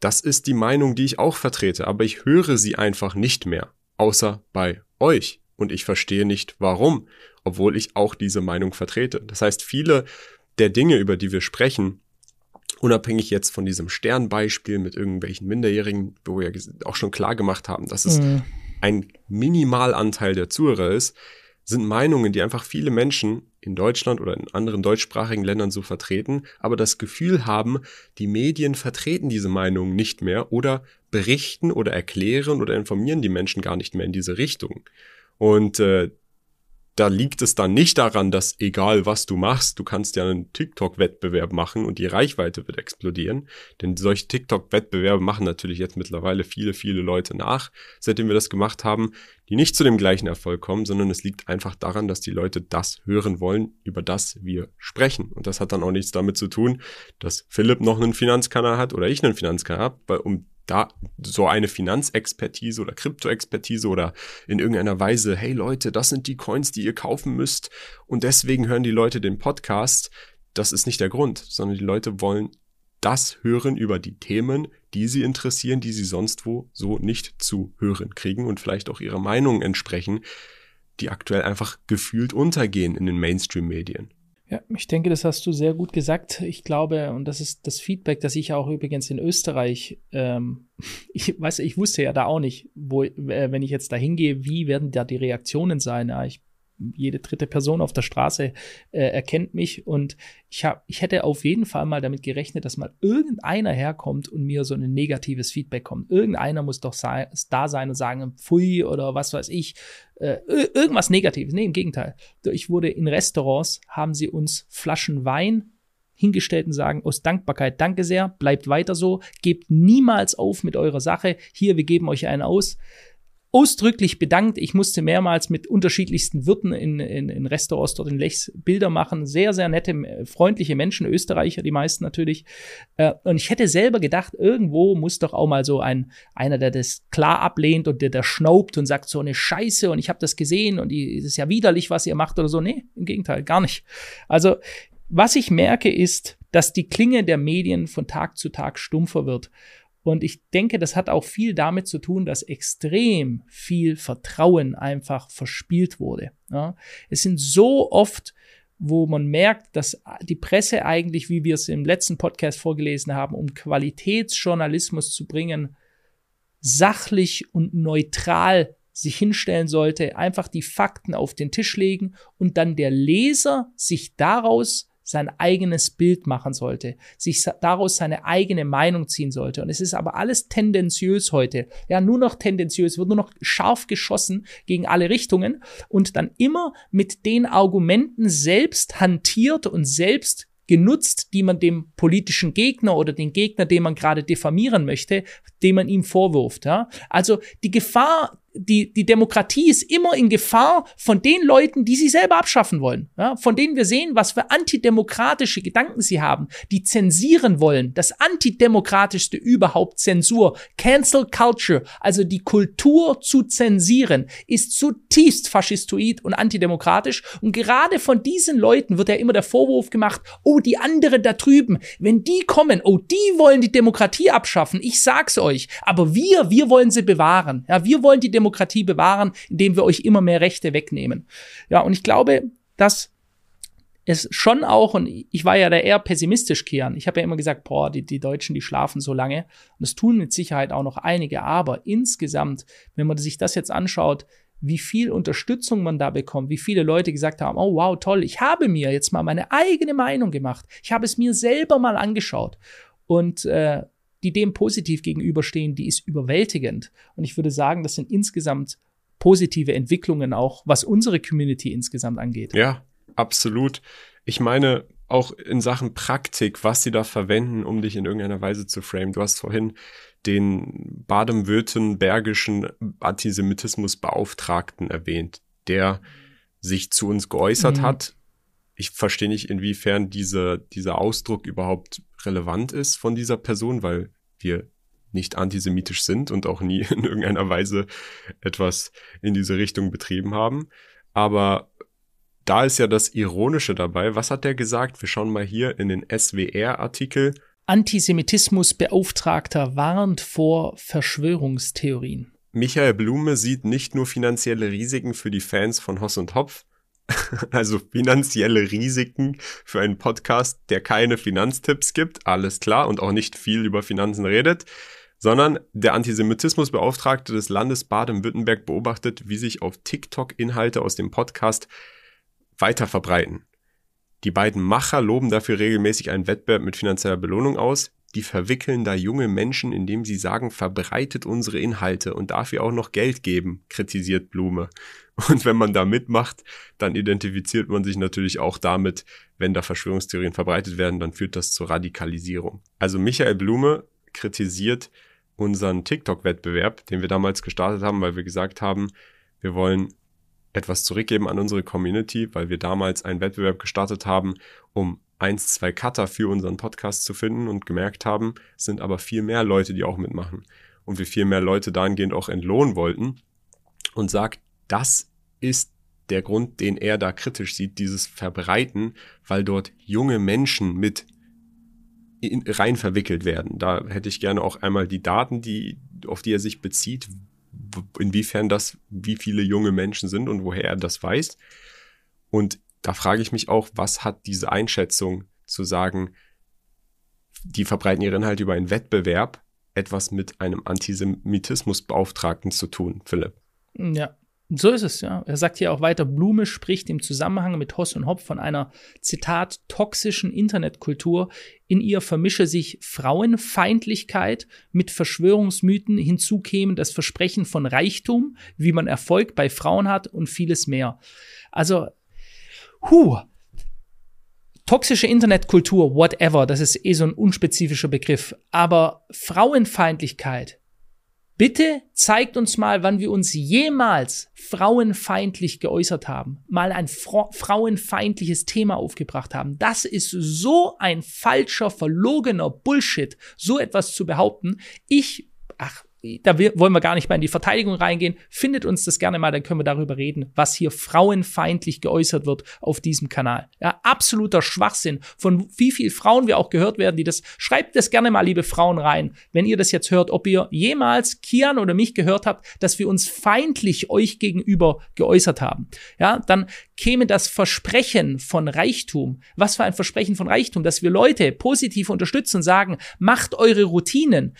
das ist die Meinung, die ich auch vertrete, aber ich höre sie einfach nicht mehr, außer bei euch. Und ich verstehe nicht, warum, obwohl ich auch diese Meinung vertrete. Das heißt, viele der Dinge, über die wir sprechen, unabhängig jetzt von diesem Sternbeispiel mit irgendwelchen Minderjährigen, wo wir auch schon klar gemacht haben, dass es mhm. ein Minimalanteil der Zuhörer ist, sind Meinungen, die einfach viele Menschen in Deutschland oder in anderen deutschsprachigen Ländern so vertreten, aber das Gefühl haben, die Medien vertreten diese Meinungen nicht mehr oder berichten oder erklären oder informieren die Menschen gar nicht mehr in diese Richtung. Und äh, da liegt es dann nicht daran, dass egal was du machst, du kannst ja einen TikTok-Wettbewerb machen und die Reichweite wird explodieren. Denn solche TikTok-Wettbewerbe machen natürlich jetzt mittlerweile viele, viele Leute nach, seitdem wir das gemacht haben, die nicht zu dem gleichen Erfolg kommen, sondern es liegt einfach daran, dass die Leute das hören wollen, über das wir sprechen. Und das hat dann auch nichts damit zu tun, dass Philipp noch einen Finanzkanal hat oder ich einen Finanzkanal habe, weil um da so eine Finanzexpertise oder Kryptoexpertise oder in irgendeiner Weise, hey Leute, das sind die Coins, die ihr kaufen müsst und deswegen hören die Leute den Podcast. Das ist nicht der Grund, sondern die Leute wollen das hören über die Themen, die sie interessieren, die sie sonst wo so nicht zu hören kriegen und vielleicht auch ihrer Meinung entsprechen, die aktuell einfach gefühlt untergehen in den Mainstream-Medien. Ja, ich denke, das hast du sehr gut gesagt. Ich glaube, und das ist das Feedback, das ich auch übrigens in Österreich, ähm, ich weiß, ich wusste ja da auch nicht, wo, äh, wenn ich jetzt da hingehe, wie werden da die Reaktionen sein. Ja, ich jede dritte Person auf der Straße äh, erkennt mich und ich habe, ich hätte auf jeden Fall mal damit gerechnet, dass mal irgendeiner herkommt und mir so ein negatives Feedback kommt. Irgendeiner muss doch sei, da sein und sagen, pfui oder was weiß ich, äh, irgendwas Negatives. Nee, im Gegenteil. Ich wurde in Restaurants, haben sie uns Flaschen Wein hingestellt und sagen, aus Dankbarkeit, danke sehr, bleibt weiter so, gebt niemals auf mit eurer Sache, hier, wir geben euch einen aus ausdrücklich bedankt. Ich musste mehrmals mit unterschiedlichsten Wirten in, in, in Restaurants dort in Lechs Bilder machen. Sehr, sehr nette, freundliche Menschen, Österreicher, die meisten natürlich. Äh, und ich hätte selber gedacht, irgendwo muss doch auch mal so ein einer, der das klar ablehnt und der, der schnaubt und sagt so eine Scheiße und ich habe das gesehen und es ist ja widerlich, was ihr macht oder so. Nee, im Gegenteil, gar nicht. Also, was ich merke ist, dass die Klinge der Medien von Tag zu Tag stumpfer wird. Und ich denke, das hat auch viel damit zu tun, dass extrem viel Vertrauen einfach verspielt wurde. Ja. Es sind so oft, wo man merkt, dass die Presse eigentlich, wie wir es im letzten Podcast vorgelesen haben, um Qualitätsjournalismus zu bringen, sachlich und neutral sich hinstellen sollte, einfach die Fakten auf den Tisch legen und dann der Leser sich daraus sein eigenes Bild machen sollte, sich daraus seine eigene Meinung ziehen sollte. Und es ist aber alles tendenziös heute. Ja, nur noch tendenziös, wird nur noch scharf geschossen gegen alle Richtungen und dann immer mit den Argumenten selbst hantiert und selbst genutzt, die man dem politischen Gegner oder den Gegner, den man gerade diffamieren möchte, dem man ihm vorwirft. Ja? Also die Gefahr die, die Demokratie ist immer in Gefahr von den Leuten, die sie selber abschaffen wollen. Ja, von denen wir sehen, was für antidemokratische Gedanken sie haben, die zensieren wollen. Das antidemokratischste überhaupt Zensur. Cancel Culture, also die Kultur zu zensieren, ist zutiefst faschistoid und antidemokratisch. Und gerade von diesen Leuten wird ja immer der Vorwurf gemacht, oh, die anderen da drüben, wenn die kommen, oh, die wollen die Demokratie abschaffen. Ich sag's euch. Aber wir, wir wollen sie bewahren. Ja, wir wollen die Demokratie Demokratie bewahren, indem wir euch immer mehr Rechte wegnehmen. Ja, und ich glaube, dass es schon auch, und ich war ja da eher pessimistisch, Kian. Ich habe ja immer gesagt, boah, die, die Deutschen, die schlafen so lange. Und es tun mit Sicherheit auch noch einige. Aber insgesamt, wenn man sich das jetzt anschaut, wie viel Unterstützung man da bekommt, wie viele Leute gesagt haben, oh wow, toll, ich habe mir jetzt mal meine eigene Meinung gemacht. Ich habe es mir selber mal angeschaut. Und äh, die dem positiv gegenüberstehen, die ist überwältigend. Und ich würde sagen, das sind insgesamt positive Entwicklungen auch, was unsere Community insgesamt angeht. Ja, absolut. Ich meine, auch in Sachen Praktik, was sie da verwenden, um dich in irgendeiner Weise zu framen. Du hast vorhin den baden-württembergischen Antisemitismusbeauftragten erwähnt, der sich zu uns geäußert mhm. hat. Ich verstehe nicht, inwiefern diese, dieser Ausdruck überhaupt relevant ist von dieser Person, weil wir nicht antisemitisch sind und auch nie in irgendeiner Weise etwas in diese Richtung betrieben haben. Aber da ist ja das Ironische dabei. Was hat der gesagt? Wir schauen mal hier in den SWR-Artikel. Antisemitismusbeauftragter warnt vor Verschwörungstheorien. Michael Blume sieht nicht nur finanzielle Risiken für die Fans von Hoss und Hopf, also finanzielle Risiken für einen Podcast, der keine Finanztipps gibt, alles klar, und auch nicht viel über Finanzen redet, sondern der Antisemitismusbeauftragte des Landes Baden-Württemberg beobachtet, wie sich auf TikTok Inhalte aus dem Podcast weiter verbreiten. Die beiden Macher loben dafür regelmäßig einen Wettbewerb mit finanzieller Belohnung aus, die verwickeln da junge Menschen, indem sie sagen, verbreitet unsere Inhalte und dafür auch noch Geld geben, kritisiert Blume. Und wenn man da mitmacht, dann identifiziert man sich natürlich auch damit, wenn da Verschwörungstheorien verbreitet werden, dann führt das zur Radikalisierung. Also Michael Blume kritisiert unseren TikTok-Wettbewerb, den wir damals gestartet haben, weil wir gesagt haben, wir wollen etwas zurückgeben an unsere Community, weil wir damals einen Wettbewerb gestartet haben, um eins, zwei Cutter für unseren Podcast zu finden und gemerkt haben, es sind aber viel mehr Leute, die auch mitmachen. Und wir viel mehr Leute dahingehend auch entlohnen wollten und sagt, das ist der Grund, den er da kritisch sieht, dieses Verbreiten, weil dort junge Menschen mit in, rein verwickelt werden. Da hätte ich gerne auch einmal die Daten, die, auf die er sich bezieht, inwiefern das, wie viele junge Menschen sind und woher er das weiß. Und da frage ich mich auch, was hat diese Einschätzung zu sagen, die verbreiten ihre Inhalte über einen Wettbewerb, etwas mit einem Antisemitismusbeauftragten zu tun, Philipp? Ja, So ist es, ja. Er sagt hier auch weiter, Blume spricht im Zusammenhang mit Hoss und Hopf von einer, Zitat, toxischen Internetkultur. In ihr vermische sich Frauenfeindlichkeit mit Verschwörungsmythen. Hinzu kämen das Versprechen von Reichtum, wie man Erfolg bei Frauen hat und vieles mehr. Also, huh, toxische Internetkultur, whatever, das ist eh so ein unspezifischer Begriff. Aber Frauenfeindlichkeit, Bitte zeigt uns mal, wann wir uns jemals frauenfeindlich geäußert haben, mal ein fra frauenfeindliches Thema aufgebracht haben. Das ist so ein falscher, verlogener Bullshit, so etwas zu behaupten. Ich, ach, da wollen wir gar nicht mal in die Verteidigung reingehen. Findet uns das gerne mal, dann können wir darüber reden, was hier frauenfeindlich geäußert wird auf diesem Kanal. Ja, absoluter Schwachsinn. Von wie viel Frauen wir auch gehört werden, die das, schreibt das gerne mal, liebe Frauen, rein, wenn ihr das jetzt hört, ob ihr jemals Kian oder mich gehört habt, dass wir uns feindlich euch gegenüber geäußert haben. Ja, dann käme das Versprechen von Reichtum. Was für ein Versprechen von Reichtum, dass wir Leute positiv unterstützen und sagen, macht eure Routinen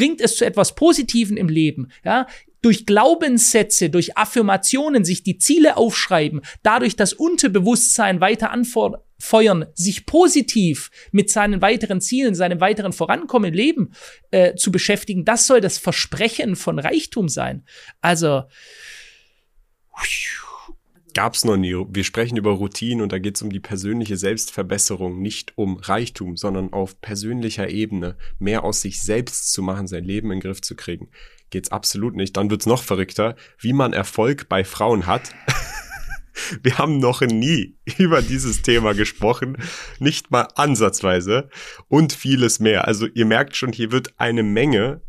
bringt es zu etwas Positiven im Leben, ja, durch Glaubenssätze, durch Affirmationen sich die Ziele aufschreiben, dadurch das Unterbewusstsein weiter anfeuern, sich positiv mit seinen weiteren Zielen, seinem weiteren Vorankommen im Leben äh, zu beschäftigen, das soll das Versprechen von Reichtum sein. Also, Gab's noch nie. Wir sprechen über Routinen und da geht's um die persönliche Selbstverbesserung, nicht um Reichtum, sondern auf persönlicher Ebene mehr aus sich selbst zu machen, sein Leben in den Griff zu kriegen. Geht's absolut nicht. Dann wird's noch verrückter, wie man Erfolg bei Frauen hat. Wir haben noch nie über dieses Thema gesprochen, nicht mal ansatzweise und vieles mehr. Also ihr merkt schon, hier wird eine Menge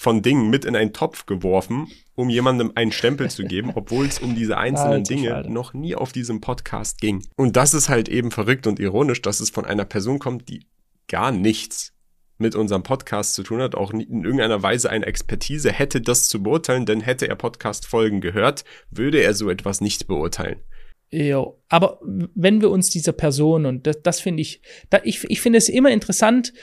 von Dingen mit in einen Topf geworfen, um jemandem einen Stempel zu geben, obwohl es um diese einzelnen Dinge Alter. noch nie auf diesem Podcast ging. Und das ist halt eben verrückt und ironisch, dass es von einer Person kommt, die gar nichts mit unserem Podcast zu tun hat, auch in irgendeiner Weise eine Expertise hätte, das zu beurteilen, denn hätte er Podcast-Folgen gehört, würde er so etwas nicht beurteilen. Ja, aber wenn wir uns dieser Person, und das, das finde ich, da, ich, ich finde es immer interessant,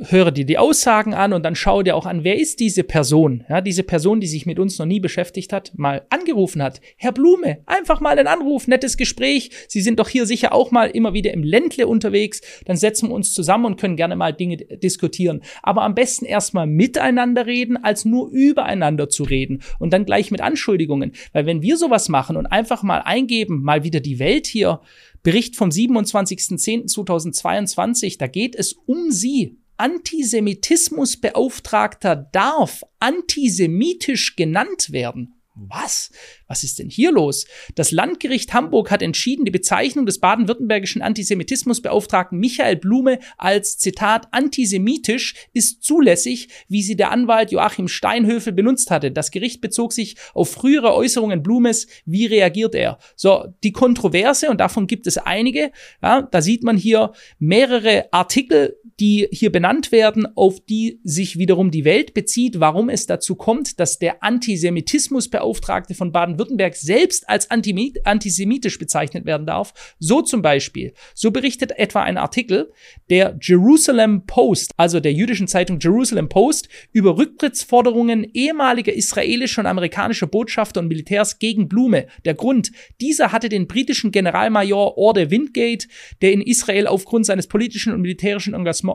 höre dir die Aussagen an und dann schau dir auch an, wer ist diese Person? Ja, diese Person, die sich mit uns noch nie beschäftigt hat, mal angerufen hat. Herr Blume, einfach mal einen Anruf, nettes Gespräch. Sie sind doch hier sicher auch mal immer wieder im Ländle unterwegs. Dann setzen wir uns zusammen und können gerne mal Dinge diskutieren. Aber am besten erstmal miteinander reden, als nur übereinander zu reden und dann gleich mit Anschuldigungen. Weil wenn wir sowas machen und einfach mal eingeben, mal wieder die Welt hier, Bericht vom 27.10.2022, da geht es um sie, Antisemitismusbeauftragter darf antisemitisch genannt werden. Was? Was ist denn hier los? Das Landgericht Hamburg hat entschieden, die Bezeichnung des baden-württembergischen Antisemitismusbeauftragten Michael Blume als Zitat antisemitisch ist zulässig, wie sie der Anwalt Joachim Steinhöfel benutzt hatte. Das Gericht bezog sich auf frühere Äußerungen Blumes. Wie reagiert er? So, die Kontroverse, und davon gibt es einige, ja, da sieht man hier mehrere Artikel, die hier benannt werden, auf die sich wiederum die Welt bezieht, warum es dazu kommt, dass der Antisemitismusbeauftragte von Baden-Württemberg selbst als antisemitisch bezeichnet werden darf. So zum Beispiel. So berichtet etwa ein Artikel der Jerusalem Post, also der jüdischen Zeitung Jerusalem Post, über Rücktrittsforderungen ehemaliger israelischer und amerikanischer Botschafter und Militärs gegen Blume. Der Grund, dieser hatte den britischen Generalmajor Orde Wingate, der in Israel aufgrund seines politischen und militärischen Engagements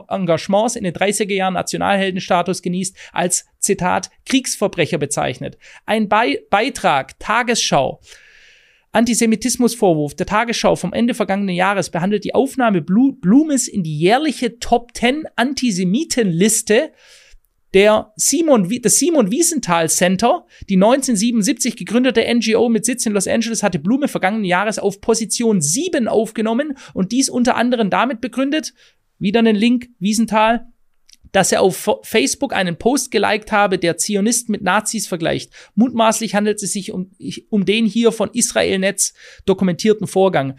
in den 30er Jahren Nationalheldenstatus genießt, als Zitat Kriegsverbrecher bezeichnet. Ein Be Beitrag Tagesschau. Antisemitismusvorwurf. Der Tagesschau vom Ende vergangenen Jahres behandelt die Aufnahme Blumes in die jährliche Top 10 Antisemitenliste der Simon, das Simon Wiesenthal Center, die 1977 gegründete NGO mit Sitz in Los Angeles, hatte Blume vergangenen Jahres auf Position 7 aufgenommen und dies unter anderem damit begründet, wieder einen Link, Wiesenthal, dass er auf Facebook einen Post geliked habe, der Zionisten mit Nazis vergleicht. Mutmaßlich handelt es sich um, um den hier von Israel-Netz dokumentierten Vorgang.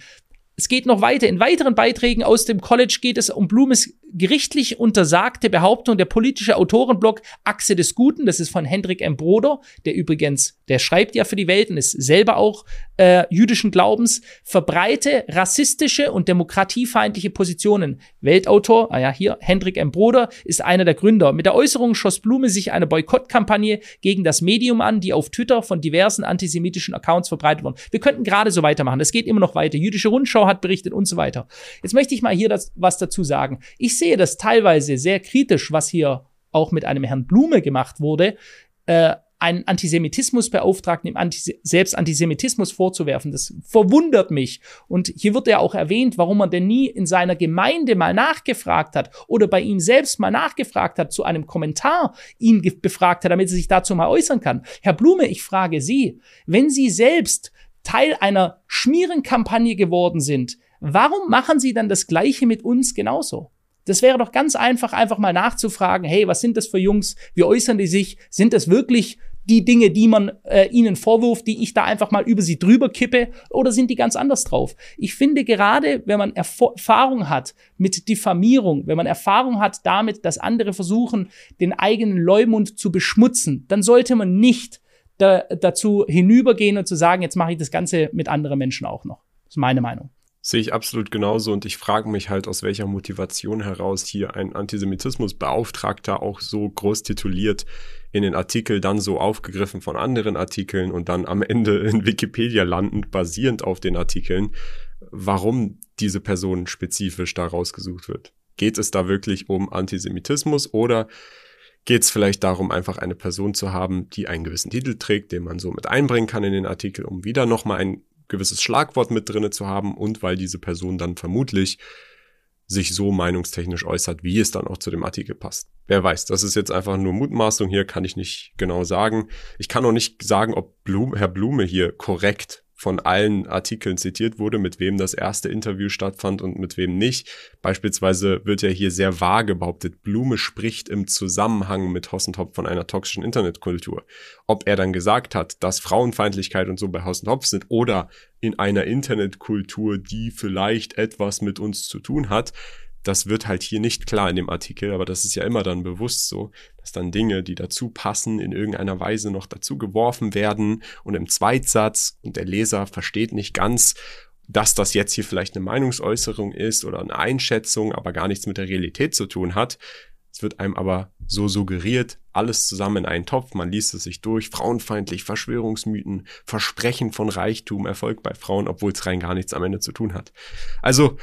Es geht noch weiter. In weiteren Beiträgen aus dem College geht es um Blumes gerichtlich untersagte Behauptung der politische Autorenblog Achse des Guten. Das ist von Hendrik M. Broder, der übrigens, der schreibt ja für die Welt und ist selber auch äh, jüdischen Glaubens verbreite rassistische und demokratiefeindliche Positionen. Weltautor, ah ja, hier, Hendrik M. Broder, ist einer der Gründer. Mit der Äußerung schoss Blume sich eine Boykottkampagne gegen das Medium an, die auf Twitter von diversen antisemitischen Accounts verbreitet wurden. Wir könnten gerade so weitermachen. Es geht immer noch weiter. Jüdische Rundschau hat berichtet und so weiter. Jetzt möchte ich mal hier das, was dazu sagen. Ich sehe das teilweise sehr kritisch, was hier auch mit einem Herrn Blume gemacht wurde. Äh, einen Antisemitismusbeauftragten im Antise selbst Antisemitismus vorzuwerfen. Das verwundert mich. Und hier wird ja auch erwähnt, warum er denn nie in seiner Gemeinde mal nachgefragt hat oder bei ihm selbst mal nachgefragt hat, zu einem Kommentar ihn befragt hat, damit er sich dazu mal äußern kann. Herr Blume, ich frage Sie, wenn Sie selbst Teil einer Schmierenkampagne geworden sind, warum machen Sie dann das Gleiche mit uns genauso? Das wäre doch ganz einfach, einfach mal nachzufragen, hey, was sind das für Jungs? Wie äußern die sich? Sind das wirklich die Dinge, die man äh, ihnen vorwirft, die ich da einfach mal über sie drüber kippe, oder sind die ganz anders drauf? Ich finde gerade, wenn man Erf Erfahrung hat mit Diffamierung, wenn man Erfahrung hat damit, dass andere versuchen, den eigenen Leumund zu beschmutzen, dann sollte man nicht da, dazu hinübergehen und zu sagen, jetzt mache ich das Ganze mit anderen Menschen auch noch. Das ist meine Meinung. Sehe ich absolut genauso und ich frage mich halt, aus welcher Motivation heraus hier ein Antisemitismusbeauftragter auch so groß tituliert in den Artikel dann so aufgegriffen von anderen Artikeln und dann am Ende in Wikipedia landend, basierend auf den Artikeln, warum diese Person spezifisch da rausgesucht wird. Geht es da wirklich um Antisemitismus oder geht es vielleicht darum, einfach eine Person zu haben, die einen gewissen Titel trägt, den man so mit einbringen kann in den Artikel, um wieder nochmal ein gewisses Schlagwort mit drinne zu haben und weil diese Person dann vermutlich sich so meinungstechnisch äußert, wie es dann auch zu dem Artikel passt. Wer weiß, das ist jetzt einfach nur Mutmaßung hier, kann ich nicht genau sagen. Ich kann auch nicht sagen, ob Blum, Herr Blume hier korrekt von allen Artikeln zitiert wurde, mit wem das erste Interview stattfand und mit wem nicht. Beispielsweise wird ja hier sehr vage behauptet, Blume spricht im Zusammenhang mit Hossentopf von einer toxischen Internetkultur. Ob er dann gesagt hat, dass Frauenfeindlichkeit und so bei Hossentopf sind oder in einer Internetkultur, die vielleicht etwas mit uns zu tun hat, das wird halt hier nicht klar in dem Artikel, aber das ist ja immer dann bewusst so, dass dann Dinge, die dazu passen, in irgendeiner Weise noch dazu geworfen werden und im Zweitsatz und der Leser versteht nicht ganz, dass das jetzt hier vielleicht eine Meinungsäußerung ist oder eine Einschätzung, aber gar nichts mit der Realität zu tun hat. Es wird einem aber so suggeriert, alles zusammen in einen Topf, man liest es sich durch, frauenfeindlich, Verschwörungsmythen, Versprechen von Reichtum, Erfolg bei Frauen, obwohl es rein gar nichts am Ende zu tun hat. Also,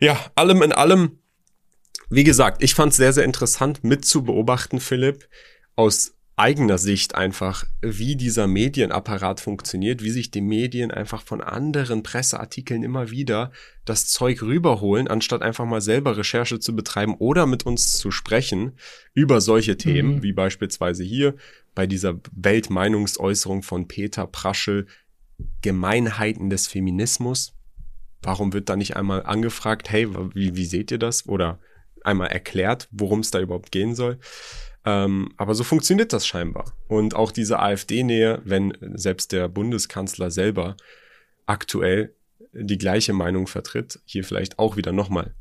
ja, allem in allem, wie gesagt, ich fand es sehr, sehr interessant mit zu beobachten, Philipp, aus eigener Sicht einfach, wie dieser Medienapparat funktioniert, wie sich die Medien einfach von anderen Presseartikeln immer wieder das Zeug rüberholen, anstatt einfach mal selber Recherche zu betreiben oder mit uns zu sprechen über solche Themen, mhm. wie beispielsweise hier bei dieser Weltmeinungsäußerung von Peter Praschel, Gemeinheiten des Feminismus. Warum wird da nicht einmal angefragt, hey, wie, wie seht ihr das? Oder einmal erklärt, worum es da überhaupt gehen soll. Ähm, aber so funktioniert das scheinbar. Und auch diese AfD-Nähe, wenn selbst der Bundeskanzler selber aktuell die gleiche Meinung vertritt, hier vielleicht auch wieder nochmal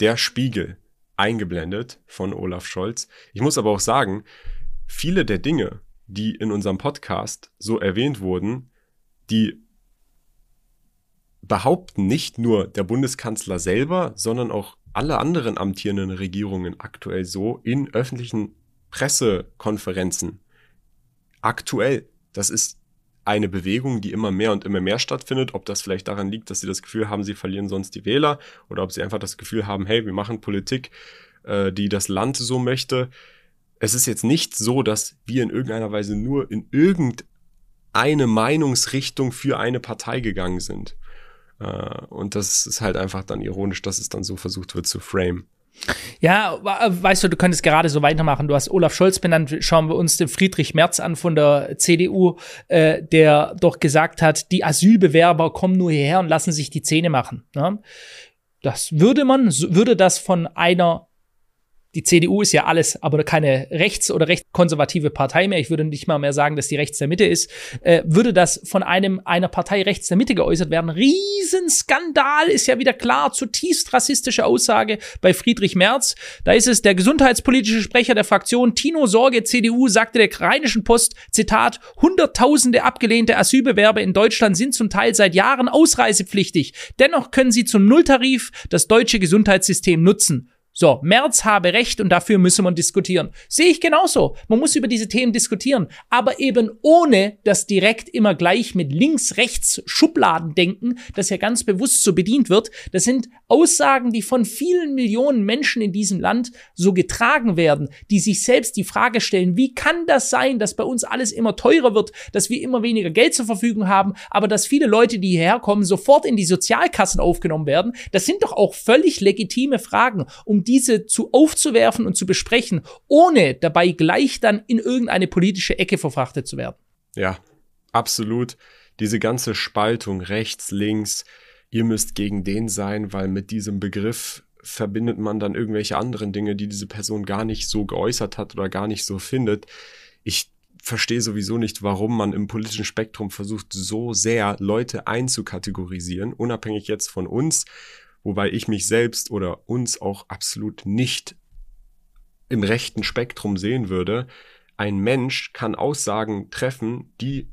der Spiegel eingeblendet von Olaf Scholz. Ich muss aber auch sagen, viele der Dinge, die in unserem Podcast so erwähnt wurden, die behaupten nicht nur der Bundeskanzler selber, sondern auch alle anderen amtierenden Regierungen aktuell so in öffentlichen Pressekonferenzen. Aktuell. Das ist eine Bewegung, die immer mehr und immer mehr stattfindet. Ob das vielleicht daran liegt, dass sie das Gefühl haben, sie verlieren sonst die Wähler oder ob sie einfach das Gefühl haben, hey, wir machen Politik, äh, die das Land so möchte. Es ist jetzt nicht so, dass wir in irgendeiner Weise nur in irgendeine Meinungsrichtung für eine Partei gegangen sind. Äh, und das ist halt einfach dann ironisch, dass es dann so versucht wird zu frame. Ja, weißt du, du könntest gerade so weitermachen. Du hast Olaf Scholz benannt. Schauen wir uns den Friedrich Merz an von der CDU, äh, der doch gesagt hat, die Asylbewerber kommen nur hierher und lassen sich die Zähne machen. Ne? Das würde man, würde das von einer die CDU ist ja alles, aber keine rechts- oder rechtskonservative Partei mehr. Ich würde nicht mal mehr sagen, dass die rechts der Mitte ist. Äh, würde das von einem einer Partei rechts der Mitte geäußert werden? Riesenskandal ist ja wieder klar. Zutiefst rassistische Aussage bei Friedrich Merz. Da ist es der gesundheitspolitische Sprecher der Fraktion Tino Sorge CDU sagte der Rheinischen Post Zitat Hunderttausende abgelehnte Asylbewerber in Deutschland sind zum Teil seit Jahren ausreisepflichtig. Dennoch können sie zum Nulltarif das deutsche Gesundheitssystem nutzen. So, Merz habe Recht und dafür müsse man diskutieren. Sehe ich genauso. Man muss über diese Themen diskutieren, aber eben ohne das direkt immer gleich mit links, rechts Schubladen denken, das ja ganz bewusst so bedient wird. Das sind Aussagen, die von vielen Millionen Menschen in diesem Land so getragen werden, die sich selbst die Frage stellen, wie kann das sein, dass bei uns alles immer teurer wird, dass wir immer weniger Geld zur Verfügung haben, aber dass viele Leute, die hierher kommen, sofort in die Sozialkassen aufgenommen werden. Das sind doch auch völlig legitime Fragen, um diese zu aufzuwerfen und zu besprechen, ohne dabei gleich dann in irgendeine politische Ecke verfrachtet zu werden. Ja, absolut. Diese ganze Spaltung rechts, links, ihr müsst gegen den sein, weil mit diesem Begriff verbindet man dann irgendwelche anderen Dinge, die diese Person gar nicht so geäußert hat oder gar nicht so findet. Ich verstehe sowieso nicht, warum man im politischen Spektrum versucht, so sehr Leute einzukategorisieren, unabhängig jetzt von uns wobei ich mich selbst oder uns auch absolut nicht im rechten Spektrum sehen würde. Ein Mensch kann Aussagen treffen, die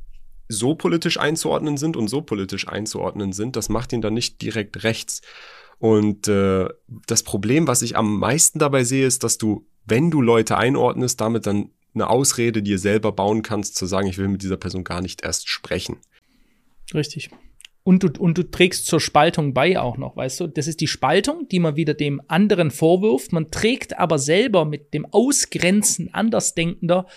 so politisch einzuordnen sind und so politisch einzuordnen sind, das macht ihn dann nicht direkt rechts. Und äh, das Problem, was ich am meisten dabei sehe, ist, dass du, wenn du Leute einordnest, damit dann eine Ausrede dir selber bauen kannst, zu sagen, ich will mit dieser Person gar nicht erst sprechen. Richtig. Und du, und du trägst zur Spaltung bei auch noch, weißt du? Das ist die Spaltung, die man wieder dem anderen vorwirft. Man trägt aber selber mit dem Ausgrenzen Andersdenkender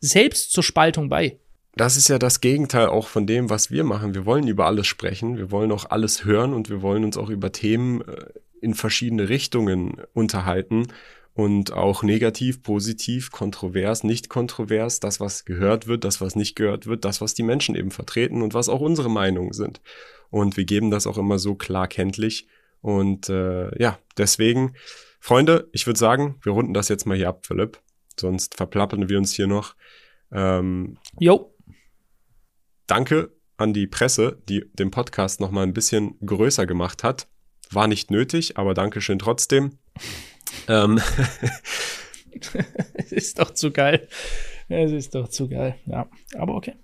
selbst zur Spaltung bei. Das ist ja das Gegenteil auch von dem, was wir machen. Wir wollen über alles sprechen, wir wollen auch alles hören und wir wollen uns auch über Themen äh, in verschiedene Richtungen unterhalten und auch negativ, positiv, kontrovers, nicht kontrovers, das, was gehört wird, das, was nicht gehört wird, das, was die Menschen eben vertreten und was auch unsere Meinungen sind. Und wir geben das auch immer so klar kenntlich. Und äh, ja, deswegen, Freunde, ich würde sagen, wir runden das jetzt mal hier ab, Philipp. Sonst verplappern wir uns hier noch. Ähm, jo. Danke an die Presse, die den Podcast noch mal ein bisschen größer gemacht hat. War nicht nötig, aber Dankeschön trotzdem. ähm. es ist doch zu geil. Es ist doch zu geil. Ja, aber okay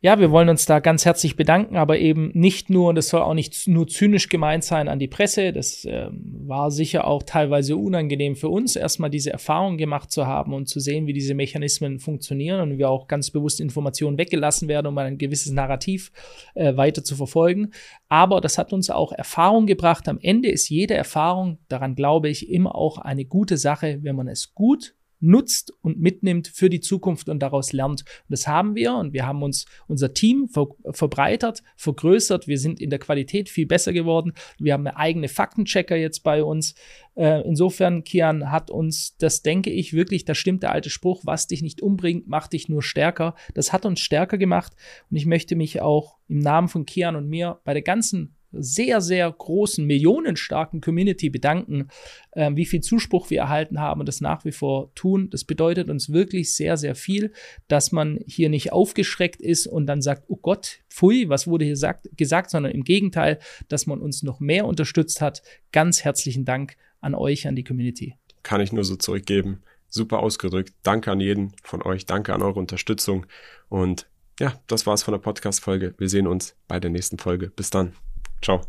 ja, wir wollen uns da ganz herzlich bedanken, aber eben nicht nur, und das soll auch nicht nur zynisch gemeint sein an die Presse, das äh, war sicher auch teilweise unangenehm für uns, erstmal diese Erfahrung gemacht zu haben und zu sehen, wie diese Mechanismen funktionieren und wir auch ganz bewusst Informationen weggelassen werden, um ein gewisses Narrativ äh, weiter zu verfolgen. Aber das hat uns auch Erfahrung gebracht. Am Ende ist jede Erfahrung, daran glaube ich, immer auch eine gute Sache, wenn man es gut nutzt und mitnimmt für die Zukunft und daraus lernt. Und das haben wir und wir haben uns unser Team ver verbreitert, vergrößert. Wir sind in der Qualität viel besser geworden. Wir haben eigene Faktenchecker jetzt bei uns. Äh, insofern, Kian, hat uns, das denke ich wirklich, da stimmt der alte Spruch, was dich nicht umbringt, macht dich nur stärker. Das hat uns stärker gemacht und ich möchte mich auch im Namen von Kian und mir bei der ganzen sehr, sehr großen, millionenstarken Community bedanken, äh, wie viel Zuspruch wir erhalten haben und das nach wie vor tun. Das bedeutet uns wirklich sehr, sehr viel, dass man hier nicht aufgeschreckt ist und dann sagt, oh Gott, pfui, was wurde hier sagt, gesagt, sondern im Gegenteil, dass man uns noch mehr unterstützt hat. Ganz herzlichen Dank an euch, an die Community. Kann ich nur so zurückgeben. Super ausgedrückt. Danke an jeden von euch. Danke an eure Unterstützung. Und ja, das war's von der Podcast-Folge. Wir sehen uns bei der nächsten Folge. Bis dann. Ciao.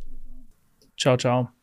Ciao, ciao.